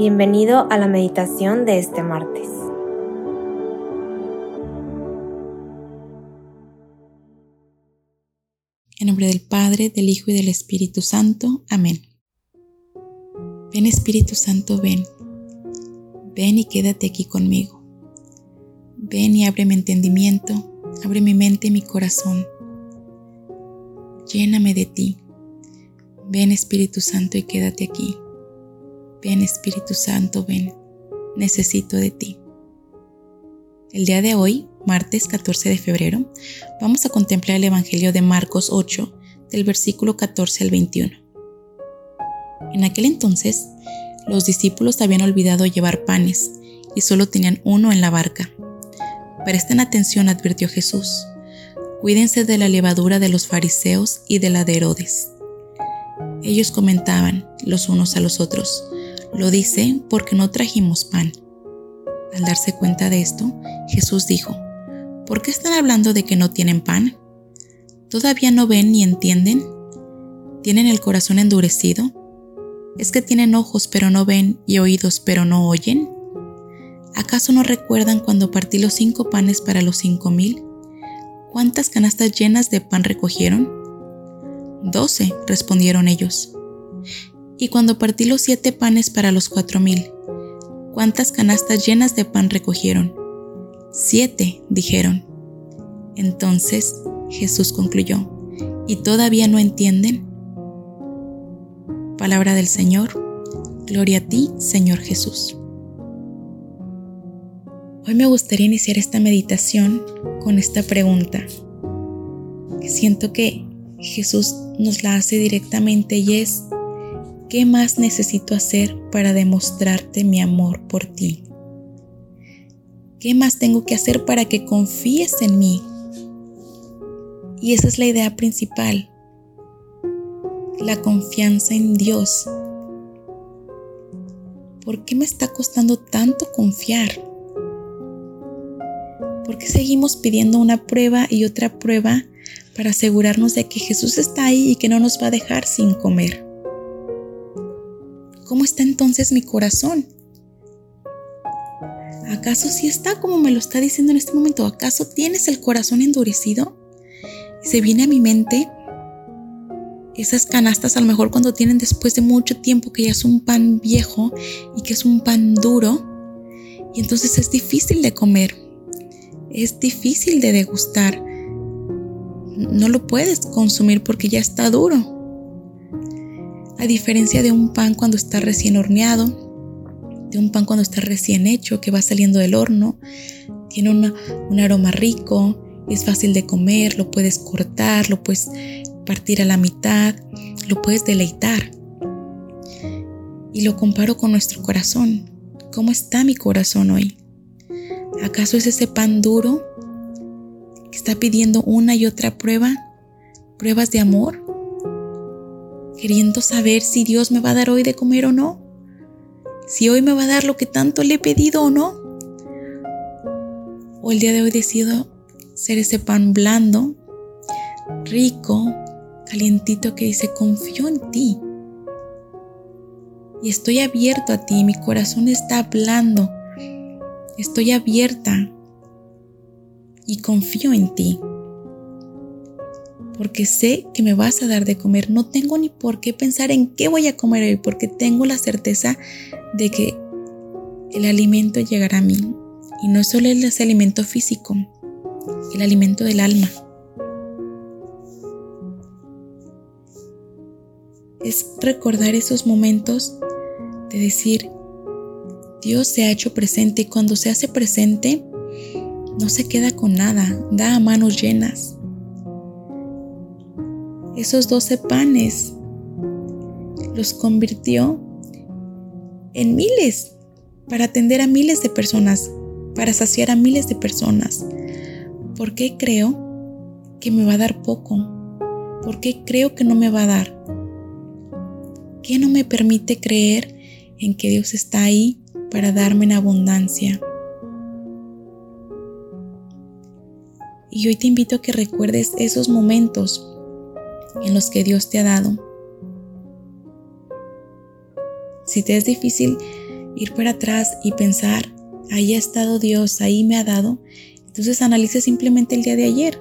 Bienvenido a la meditación de este martes. En nombre del Padre, del Hijo y del Espíritu Santo. Amén. Ven Espíritu Santo, ven. Ven y quédate aquí conmigo. Ven y abre mi entendimiento, abre mi mente y mi corazón. Lléname de ti. Ven Espíritu Santo y quédate aquí. Ven Espíritu Santo, ven, necesito de ti. El día de hoy, martes 14 de febrero, vamos a contemplar el Evangelio de Marcos 8, del versículo 14 al 21. En aquel entonces, los discípulos habían olvidado llevar panes y solo tenían uno en la barca. Presten atención, advirtió Jesús. Cuídense de la levadura de los fariseos y de la de Herodes. Ellos comentaban los unos a los otros, lo dice porque no trajimos pan. Al darse cuenta de esto, Jesús dijo, ¿por qué están hablando de que no tienen pan? ¿Todavía no ven ni entienden? ¿Tienen el corazón endurecido? ¿Es que tienen ojos pero no ven y oídos pero no oyen? ¿Acaso no recuerdan cuando partí los cinco panes para los cinco mil? ¿Cuántas canastas llenas de pan recogieron? Doce, respondieron ellos. Y cuando partí los siete panes para los cuatro mil, ¿cuántas canastas llenas de pan recogieron? Siete, dijeron. Entonces Jesús concluyó, ¿y todavía no entienden? Palabra del Señor, gloria a ti, Señor Jesús. Hoy me gustaría iniciar esta meditación con esta pregunta, siento que Jesús nos la hace directamente y es, ¿Qué más necesito hacer para demostrarte mi amor por ti? ¿Qué más tengo que hacer para que confíes en mí? Y esa es la idea principal, la confianza en Dios. ¿Por qué me está costando tanto confiar? ¿Por qué seguimos pidiendo una prueba y otra prueba para asegurarnos de que Jesús está ahí y que no nos va a dejar sin comer? ¿Cómo está entonces mi corazón? ¿Acaso si está como me lo está diciendo en este momento? ¿Acaso tienes el corazón endurecido? se viene a mi mente esas canastas a lo mejor cuando tienen después de mucho tiempo que ya es un pan viejo y que es un pan duro y entonces es difícil de comer, es difícil de degustar, no lo puedes consumir porque ya está duro a diferencia de un pan cuando está recién horneado, de un pan cuando está recién hecho, que va saliendo del horno, tiene un aroma rico, es fácil de comer, lo puedes cortar, lo puedes partir a la mitad, lo puedes deleitar. Y lo comparo con nuestro corazón. ¿Cómo está mi corazón hoy? ¿Acaso es ese pan duro que está pidiendo una y otra prueba? ¿Pruebas de amor? Queriendo saber si Dios me va a dar hoy de comer o no, si hoy me va a dar lo que tanto le he pedido o no. O el día de hoy decido ser ese pan blando, rico, calientito que dice, confío en ti. Y estoy abierto a ti, mi corazón está hablando, estoy abierta y confío en ti porque sé que me vas a dar de comer. No tengo ni por qué pensar en qué voy a comer hoy, porque tengo la certeza de que el alimento llegará a mí. Y no solo el alimento físico, el alimento del alma. Es recordar esos momentos de decir, Dios se ha hecho presente y cuando se hace presente, no se queda con nada, da a manos llenas esos doce panes, los convirtió en miles, para atender a miles de personas, para saciar a miles de personas. ¿Por qué creo que me va a dar poco? ¿Por qué creo que no me va a dar? ¿Qué no me permite creer en que Dios está ahí para darme en abundancia? Y hoy te invito a que recuerdes esos momentos en los que Dios te ha dado. Si te es difícil ir para atrás y pensar, ahí ha estado Dios, ahí me ha dado, entonces analice simplemente el día de ayer.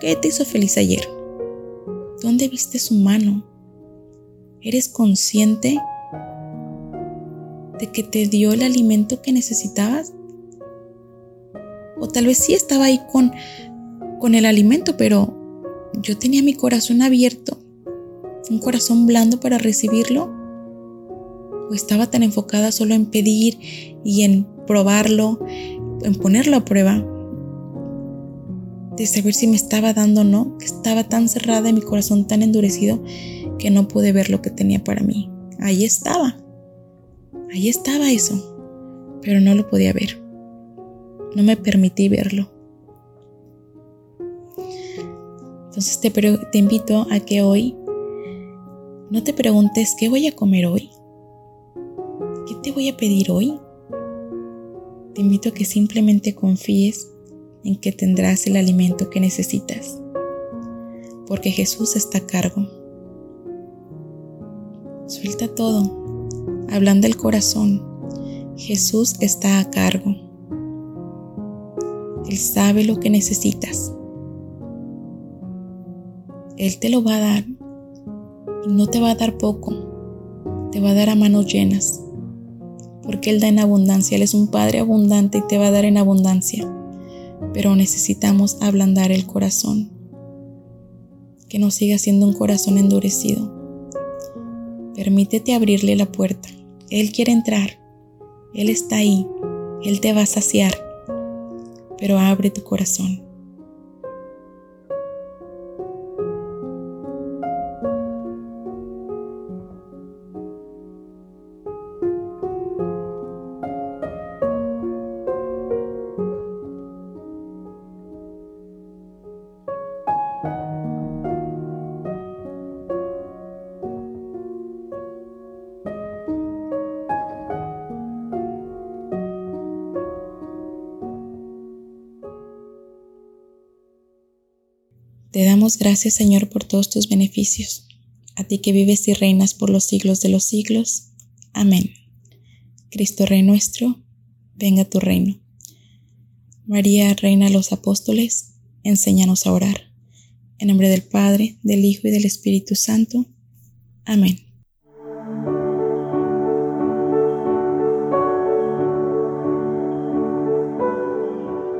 ¿Qué te hizo feliz ayer? ¿Dónde viste su mano? ¿Eres consciente de que te dio el alimento que necesitabas? O tal vez sí estaba ahí con, con el alimento, pero yo tenía mi corazón abierto, un corazón blando para recibirlo. O estaba tan enfocada solo en pedir y en probarlo, en ponerlo a prueba, de saber si me estaba dando o no, que estaba tan cerrada y mi corazón tan endurecido que no pude ver lo que tenía para mí. Ahí estaba. Ahí estaba eso. Pero no lo podía ver. No me permití verlo. Entonces te, invito a que hoy no te preguntes qué voy a comer hoy. ¿Qué te voy a pedir hoy? Te invito a que simplemente confíes en que tendrás el alimento que necesitas, porque Jesús está a cargo. Suelta todo, hablando del corazón. Jesús está a cargo. Él sabe lo que necesitas. Él te lo va a dar y no te va a dar poco, te va a dar a manos llenas, porque Él da en abundancia, Él es un Padre abundante y te va a dar en abundancia pero necesitamos ablandar el corazón, que no siga siendo un corazón endurecido. Permítete abrirle la puerta. Él quiere entrar. Él está ahí. Él te va a saciar. Pero abre tu corazón. Te damos gracias, Señor, por todos tus beneficios, a ti que vives y reinas por los siglos de los siglos. Amén. Cristo Rey nuestro, venga tu reino. María, Reina de los Apóstoles, enséñanos a orar. En nombre del Padre, del Hijo y del Espíritu Santo. Amén.